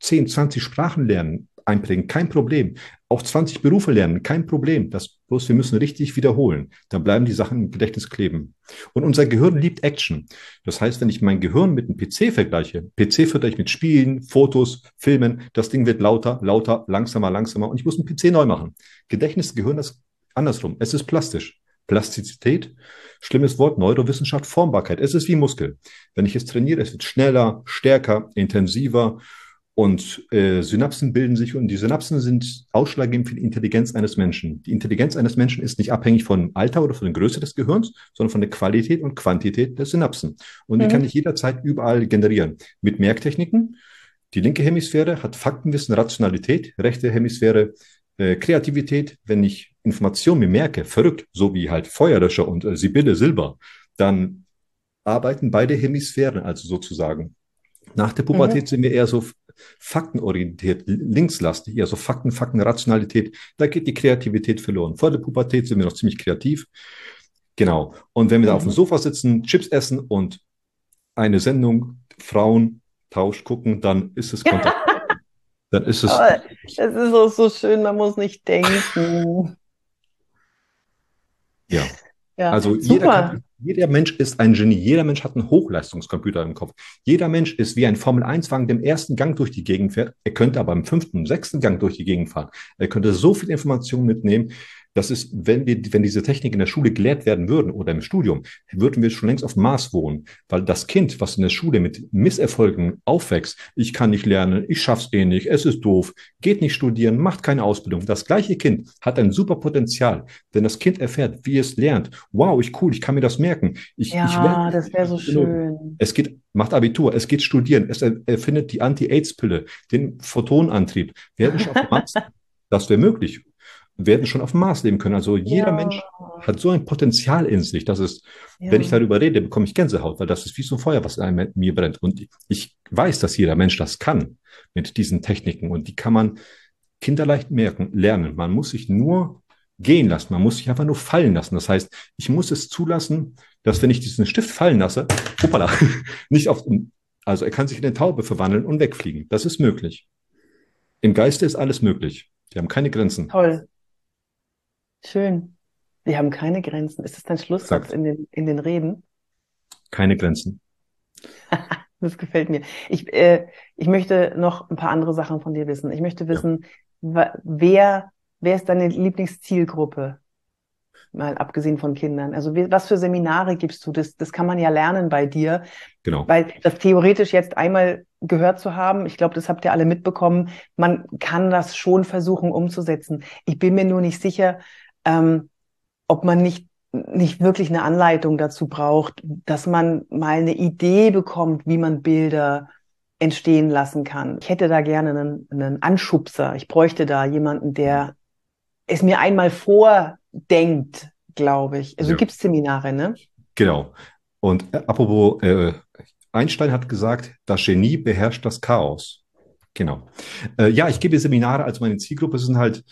10, 20 Sprachen lernen, einprägen, kein Problem. Auch 20 Berufe lernen, kein Problem. Das bloß wir müssen richtig wiederholen. Dann bleiben die Sachen im Gedächtnis kleben. Und unser Gehirn liebt Action. Das heißt, wenn ich mein Gehirn mit einem PC vergleiche, PC fütter ich mit Spielen, Fotos, Filmen, das Ding wird lauter, lauter, langsamer, langsamer und ich muss einen PC neu machen. Gedächtnis, Gehirn ist andersrum. Es ist plastisch. Plastizität, schlimmes Wort, Neurowissenschaft, Formbarkeit. Es ist wie Muskel. Wenn ich es trainiere, es wird schneller, stärker, intensiver und äh, Synapsen bilden sich und die Synapsen sind ausschlaggebend für die Intelligenz eines Menschen. Die Intelligenz eines Menschen ist nicht abhängig von Alter oder von der Größe des Gehirns, sondern von der Qualität und Quantität der Synapsen. Und die mhm. kann ich jederzeit überall generieren. Mit Merktechniken. Die linke Hemisphäre hat Faktenwissen, Rationalität, rechte Hemisphäre äh, Kreativität. Wenn ich Informationen mir merke, verrückt, so wie halt Feuerlöscher und äh, Sibylle Silber, dann arbeiten beide Hemisphären also sozusagen. Nach der Pubertät mhm. sind wir eher so faktenorientiert, linkslastig, eher so Fakten, Fakten, Rationalität. Da geht die Kreativität verloren. Vor der Pubertät sind wir noch ziemlich kreativ. Genau. Und wenn wir da auf dem mhm. Sofa sitzen, Chips essen und eine Sendung Frauentausch gucken, dann ist es Kontakt. dann ist es. Aber es ist auch so schön, man muss nicht denken. Ja. Ja also jeder kann, jeder Mensch ist ein Genie. Jeder Mensch hat einen Hochleistungscomputer im Kopf. Jeder Mensch ist wie ein Formel-1-Wagen, der im ersten Gang durch die Gegend fährt. Er könnte aber im fünften, sechsten Gang durch die Gegend fahren. Er könnte so viel Information mitnehmen, das ist, wenn wir, wenn diese Technik in der Schule gelehrt werden würden oder im Studium, würden wir schon längst auf Mars wohnen. Weil das Kind, was in der Schule mit Misserfolgen aufwächst, ich kann nicht lernen, ich schaff's eh nicht, es ist doof, geht nicht studieren, macht keine Ausbildung. Das gleiche Kind hat ein super Potenzial. Wenn das Kind erfährt, wie es lernt, wow, ich cool, ich kann mir das merken. Ich, ja, ich lerne, das wäre so schön. Es geht, macht Abitur, es geht studieren, es erfindet die Anti-AIDS-Pille, den Photonantrieb. Hätten schon auf Mars, das wäre möglich werden schon auf dem Mars leben können. Also jeder ja. Mensch hat so ein Potenzial in sich, dass es, ja. wenn ich darüber rede, bekomme ich Gänsehaut, weil das ist wie so ein Feuer, was in mir brennt. Und ich weiß, dass jeder Mensch das kann mit diesen Techniken und die kann man kinderleicht merken, lernen. Man muss sich nur gehen lassen. Man muss sich einfach nur fallen lassen. Das heißt, ich muss es zulassen, dass wenn ich diesen Stift fallen lasse, hoppala, nicht auf, also er kann sich in eine Taube verwandeln und wegfliegen. Das ist möglich. Im Geiste ist alles möglich. Wir haben keine Grenzen. Toll. Schön. Wir haben keine Grenzen. Ist das dein Schlusssatz in den, in den Reden? Keine Grenzen. das gefällt mir. Ich, äh, ich möchte noch ein paar andere Sachen von dir wissen. Ich möchte wissen, ja. wer, wer ist deine Lieblingszielgruppe? Mal abgesehen von Kindern. Also wie, was für Seminare gibst du? Das, das kann man ja lernen bei dir. Genau. Weil das theoretisch jetzt einmal gehört zu haben, ich glaube, das habt ihr alle mitbekommen, man kann das schon versuchen umzusetzen. Ich bin mir nur nicht sicher, ähm, ob man nicht nicht wirklich eine Anleitung dazu braucht, dass man mal eine Idee bekommt, wie man Bilder entstehen lassen kann. Ich hätte da gerne einen, einen Anschubser. Ich bräuchte da jemanden, der es mir einmal vordenkt, glaube ich. Also ja. gibt es Seminare, ne? Genau. Und äh, apropos, äh, Einstein hat gesagt, das Genie beherrscht das Chaos. Genau. Äh, ja, ich gebe Seminare als meine Zielgruppe. Es sind halt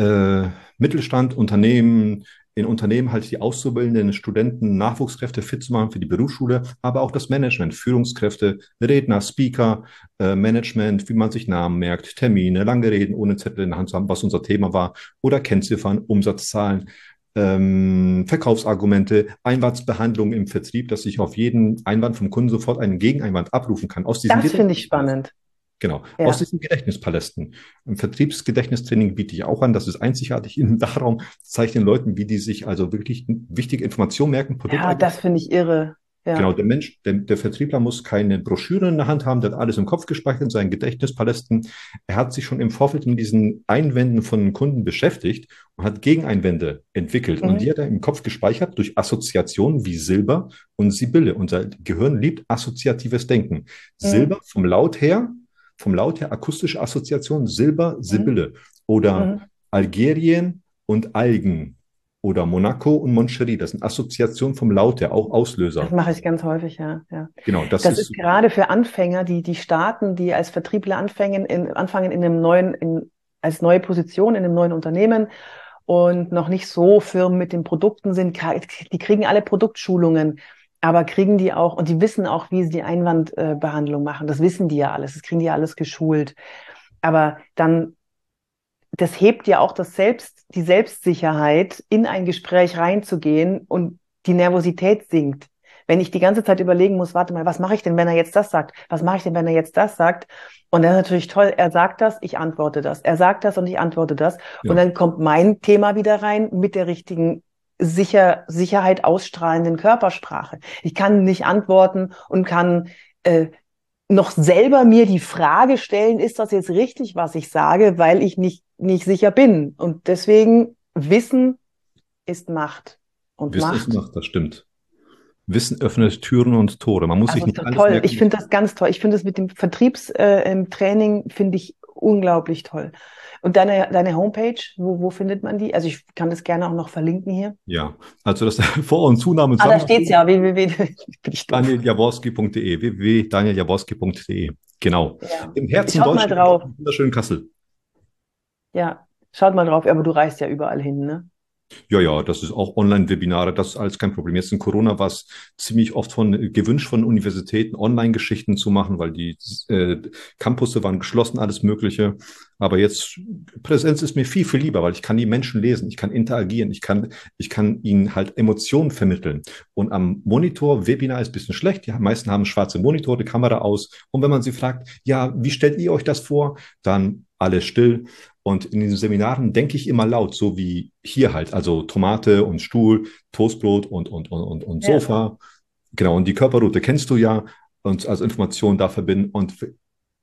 äh, Mittelstand, Unternehmen, in Unternehmen halt die auszubildenden Studenten, Nachwuchskräfte fit zu machen für die Berufsschule, aber auch das Management, Führungskräfte, Redner, Speaker, äh, Management, wie man sich Namen merkt, Termine, lange Reden ohne Zettel in der Hand zu haben, was unser Thema war, oder Kennziffern, Umsatzzahlen, ähm, Verkaufsargumente, Einwandsbehandlung im Vertrieb, dass ich auf jeden Einwand vom Kunden sofort einen Gegeneinwand abrufen kann. Aus diesem das finde ich spannend. Genau, ja. aus diesen Gedächtnispalästen. Ein Vertriebsgedächtnistraining biete ich auch an. Das ist einzigartig im Dachraum. Zeige den Leuten, wie die sich also wirklich wichtige Informationen merken. Produkte ja, das finde ich irre. Ja. Genau, der Mensch, der, der Vertriebler muss keine Broschüre in der Hand haben, der hat alles im Kopf gespeichert in seinen Gedächtnispalästen. Er hat sich schon im Vorfeld mit diesen Einwänden von Kunden beschäftigt und hat Gegeneinwände entwickelt. Mhm. Und die hat er im Kopf gespeichert durch Assoziationen wie Silber und Sibylle. Unser Gehirn liebt assoziatives Denken. Mhm. Silber vom Laut her vom Laut her akustische Assoziation Silber, Sibylle mhm. oder mhm. Algerien und Algen oder Monaco und Moncherie. Das sind Assoziationen vom Laut her, auch Auslöser. Das mache ich ganz häufig, ja. ja. Genau, das, das ist, ist gerade für Anfänger, die die starten, die als Vertriebler anfangen in, anfangen in einem neuen, in, als neue Position in einem neuen Unternehmen und noch nicht so firm mit den Produkten sind. Die kriegen alle Produktschulungen, aber kriegen die auch und die wissen auch, wie sie die Einwandbehandlung machen. Das wissen die ja alles. Das kriegen die ja alles geschult. Aber dann das hebt ja auch das Selbst, die Selbstsicherheit, in ein Gespräch reinzugehen und die Nervosität sinkt. Wenn ich die ganze Zeit überlegen muss, warte mal, was mache ich denn, wenn er jetzt das sagt? Was mache ich denn, wenn er jetzt das sagt? Und das ist natürlich toll. Er sagt das, ich antworte das. Er sagt das und ich antworte das. Ja. Und dann kommt mein Thema wieder rein mit der richtigen sicher, Sicherheit ausstrahlenden Körpersprache. Ich kann nicht antworten und kann äh, noch selber mir die Frage stellen, ist das jetzt richtig, was ich sage, weil ich nicht, nicht sicher bin. Und deswegen Wissen ist Macht. Und Wissen Macht, ist Macht, das stimmt. Wissen öffnet Türen und Tore. Man muss also sich nicht alles toll. Merken. Ich finde das ganz toll. Ich finde das mit dem Vertriebstraining äh, finde ich unglaublich toll. Und deine, deine Homepage, wo, wo findet man die? Also ich kann das gerne auch noch verlinken hier. Ja, also das Vor- und Zunahme. Ah, da steht es ja, www.danieljaworski.de, www.danieljaworski.de. Genau. Ja. Im Herzen Schaut Deutschland, mal drauf. wunderschönen Kassel. Ja, schaut mal drauf, aber du reist ja überall hin, ne? Ja, ja, das ist auch Online-Webinare, das ist alles kein Problem. Jetzt in Corona war es ziemlich oft von gewünscht von Universitäten, Online-Geschichten zu machen, weil die äh, Campusse waren geschlossen, alles Mögliche. Aber jetzt Präsenz ist mir viel, viel lieber, weil ich kann die Menschen lesen, ich kann interagieren, ich kann, ich kann ihnen halt Emotionen vermitteln. Und am Monitor, Webinar ist bisschen schlecht. Die meisten haben schwarze Monitore, Kamera aus. Und wenn man sie fragt, ja, wie stellt ihr euch das vor? Dann alles still. Und in diesen Seminaren denke ich immer laut, so wie hier halt, also Tomate und Stuhl, Toastbrot und, und, und, und, und Sofa. Ja. Genau, und die Körperroute kennst du ja und als Information da verbinden. Und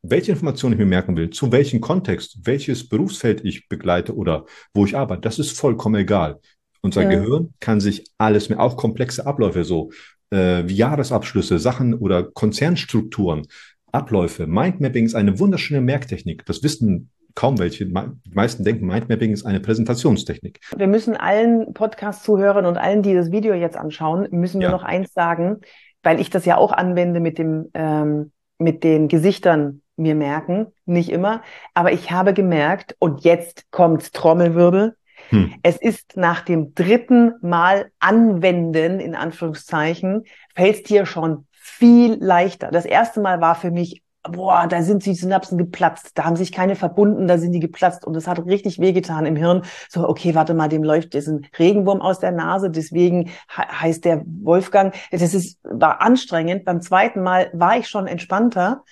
welche Informationen ich mir merken will, zu welchem Kontext, welches Berufsfeld ich begleite oder wo ich arbeite, das ist vollkommen egal. Unser ja. Gehirn kann sich alles mehr, auch komplexe Abläufe, so äh, wie Jahresabschlüsse, Sachen oder Konzernstrukturen, Abläufe. Mindmapping ist eine wunderschöne Merktechnik. Das wissen kaum welche. Die meisten denken, Mindmapping ist eine Präsentationstechnik. Wir müssen allen Podcast-Zuhörern und allen, die das Video jetzt anschauen, müssen wir ja. noch eins sagen, weil ich das ja auch anwende mit dem, ähm, mit den Gesichtern mir merken, nicht immer, aber ich habe gemerkt, und jetzt kommt Trommelwirbel, hm. es ist nach dem dritten Mal anwenden, in Anführungszeichen, fällt es dir schon viel leichter. Das erste Mal war für mich boah, da sind die Synapsen geplatzt, da haben sich keine verbunden, da sind die geplatzt und es hat richtig wehgetan im Hirn. So, okay, warte mal, dem läuft ein Regenwurm aus der Nase, deswegen heißt der Wolfgang. Das ist, war anstrengend. Beim zweiten Mal war ich schon entspannter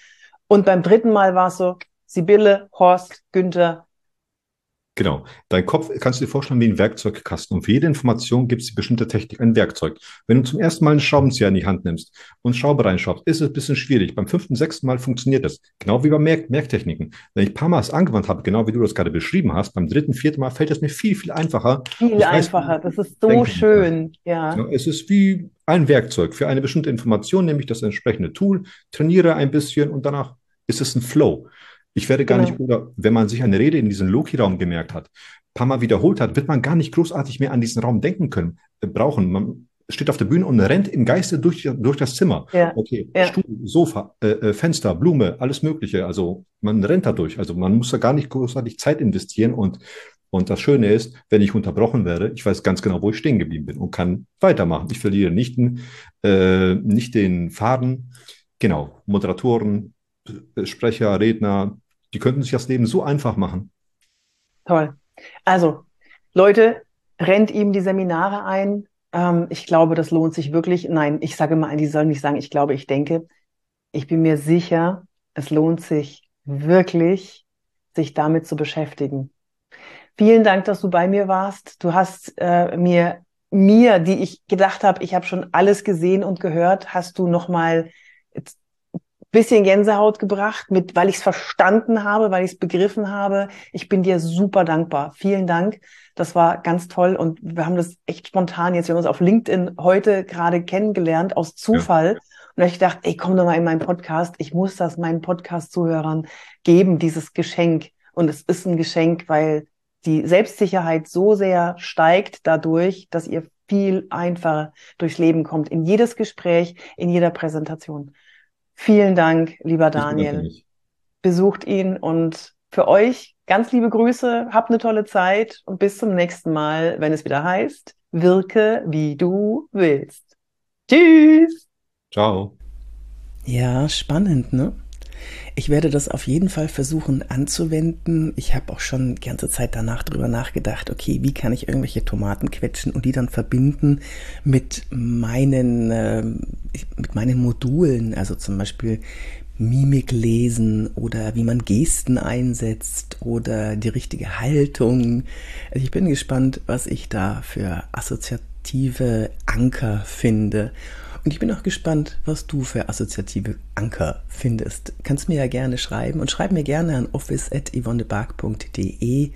und beim dritten Mal war es so, Sibylle, Horst, Günther, Genau. Dein Kopf kannst du dir vorstellen wie ein Werkzeugkasten. Und für jede Information gibt es die bestimmte Technik, ein Werkzeug. Wenn du zum ersten Mal einen Schraubenzieher in die Hand nimmst und Schraube reinschraubst, ist es ein bisschen schwierig. Beim fünften, sechsten Mal funktioniert das. Genau wie bei Merk Merktechniken. Wenn ich ein paar Mal es angewandt habe, genau wie du das gerade beschrieben hast, beim dritten, vierten Mal fällt es mir viel, viel einfacher. Viel einfacher. das ist so schön. Ja. ja. Es ist wie ein Werkzeug für eine bestimmte Information, nämlich das entsprechende Tool, trainiere ein bisschen und danach ist es ein Flow. Ich werde gar genau. nicht, oder wenn man sich eine Rede in diesem Loki-Raum gemerkt hat, paar Mal wiederholt hat, wird man gar nicht großartig mehr an diesen Raum denken können, äh, brauchen. Man steht auf der Bühne und rennt im Geiste durch, durch das Zimmer. Ja. Okay, ja. Stuhl, Sofa, äh, äh, Fenster, Blume, alles Mögliche. Also man rennt da durch. Also man muss da gar nicht großartig Zeit investieren und und das Schöne ist, wenn ich unterbrochen werde, ich weiß ganz genau, wo ich stehen geblieben bin und kann weitermachen. Ich verliere nicht, äh, nicht den Faden. Genau, Moderatoren, äh, Sprecher, Redner, die könnten sich das Leben so einfach machen. Toll. Also, Leute, rennt ihm die Seminare ein. Ähm, ich glaube, das lohnt sich wirklich. Nein, ich sage mal, die sollen nicht sagen, ich glaube, ich denke. Ich bin mir sicher, es lohnt sich wirklich, sich damit zu beschäftigen. Vielen Dank, dass du bei mir warst. Du hast äh, mir, mir, die ich gedacht habe, ich habe schon alles gesehen und gehört, hast du nochmal bisschen Gänsehaut gebracht, mit, weil ich es verstanden habe, weil ich es begriffen habe. Ich bin dir super dankbar. Vielen Dank. Das war ganz toll und wir haben das echt spontan jetzt. Wir haben uns auf LinkedIn heute gerade kennengelernt aus Zufall. Ja. Und da habe ich gedacht, ey, komm doch mal in meinen Podcast. Ich muss das meinen Podcast-Zuhörern geben, dieses Geschenk. Und es ist ein Geschenk, weil die Selbstsicherheit so sehr steigt dadurch, dass ihr viel einfacher durchs Leben kommt, in jedes Gespräch, in jeder Präsentation. Vielen Dank, lieber Daniel. Besucht ihn und für euch ganz liebe Grüße, habt eine tolle Zeit und bis zum nächsten Mal, wenn es wieder heißt, wirke wie du willst. Tschüss. Ciao. Ja, spannend, ne? Ich werde das auf jeden Fall versuchen anzuwenden. Ich habe auch schon die ganze Zeit danach drüber nachgedacht, okay, wie kann ich irgendwelche Tomaten quetschen und die dann verbinden mit meinen, äh, mit meinen Modulen, also zum Beispiel Mimik lesen oder wie man Gesten einsetzt oder die richtige Haltung. Also ich bin gespannt, was ich da für assoziative Anker finde. Und ich bin auch gespannt, was du für assoziative Anker findest. Kannst mir ja gerne schreiben und schreib mir gerne an office.yvonnebark.de,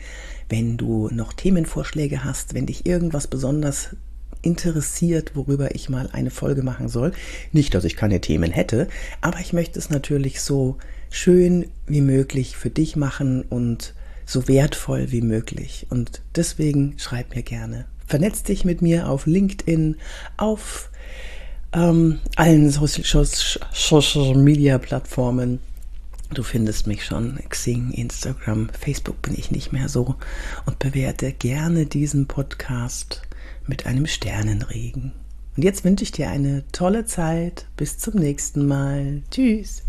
wenn du noch Themenvorschläge hast, wenn dich irgendwas besonders interessiert, worüber ich mal eine Folge machen soll. Nicht, dass ich keine Themen hätte, aber ich möchte es natürlich so schön wie möglich für dich machen und so wertvoll wie möglich. Und deswegen schreib mir gerne. Vernetz dich mit mir auf LinkedIn, auf ähm, allen Social Media Plattformen. Du findest mich schon, Xing, Instagram, Facebook bin ich nicht mehr so und bewerte gerne diesen Podcast mit einem Sternenregen. Und jetzt wünsche ich dir eine tolle Zeit. Bis zum nächsten Mal. Tschüss.